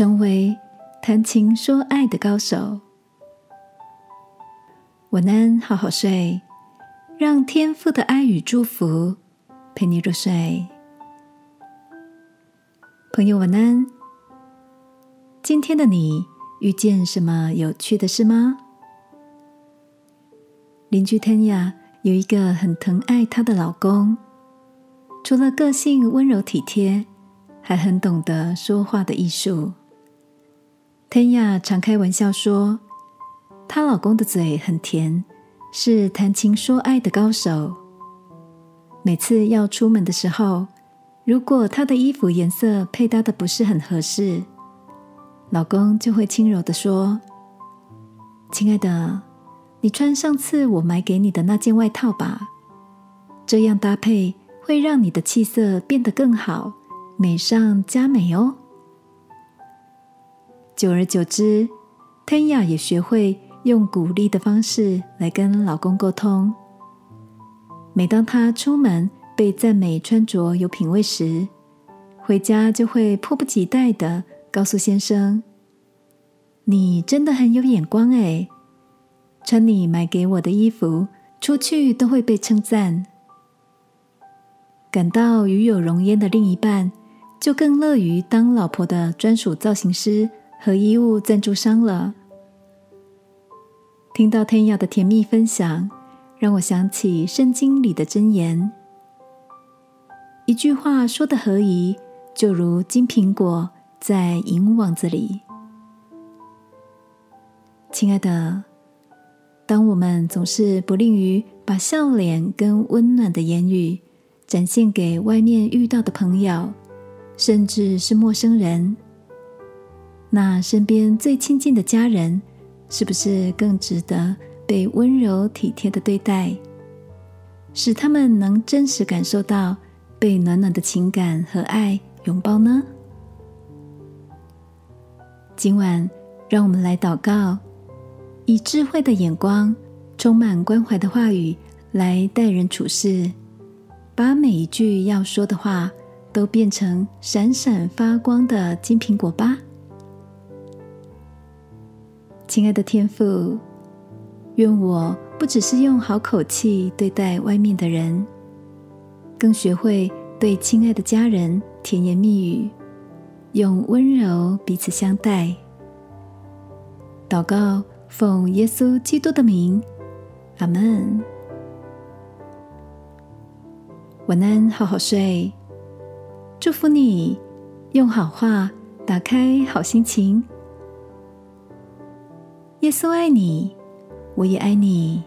成为谈情说爱的高手。晚安，好好睡，让天父的爱与祝福陪你入睡。朋友，晚安。今天的你遇见什么有趣的事吗？邻居 Tanya 有一个很疼爱她的老公，除了个性温柔体贴，还很懂得说话的艺术。Tanya 常开玩笑说，她老公的嘴很甜，是谈情说爱的高手。每次要出门的时候，如果她的衣服颜色配搭的不是很合适，老公就会轻柔的说：“亲爱的，你穿上次我买给你的那件外套吧，这样搭配会让你的气色变得更好，美上加美哦。”久而久之，天雅也学会用鼓励的方式来跟老公沟通。每当她出门被赞美穿着有品味时，回家就会迫不及待的告诉先生：“你真的很有眼光哎，穿你买给我的衣服出去都会被称赞。”感到与有荣焉的另一半，就更乐于当老婆的专属造型师。和衣物赞助商了。听到天耀的甜蜜分享，让我想起圣经里的箴言：一句话说的合宜，就如金苹果在银网子里。亲爱的，当我们总是不吝于把笑脸跟温暖的言语展现给外面遇到的朋友，甚至是陌生人。那身边最亲近的家人，是不是更值得被温柔体贴的对待，使他们能真实感受到被暖暖的情感和爱拥抱呢？今晚，让我们来祷告，以智慧的眼光、充满关怀的话语来待人处事，把每一句要说的话都变成闪闪发光的金苹果吧。亲爱的天父，愿我不只是用好口气对待外面的人，更学会对亲爱的家人甜言蜜语，用温柔彼此相待。祷告，奉耶稣基督的名，阿门。晚安，好好睡。祝福你，用好话打开好心情。耶稣爱你，我也爱你。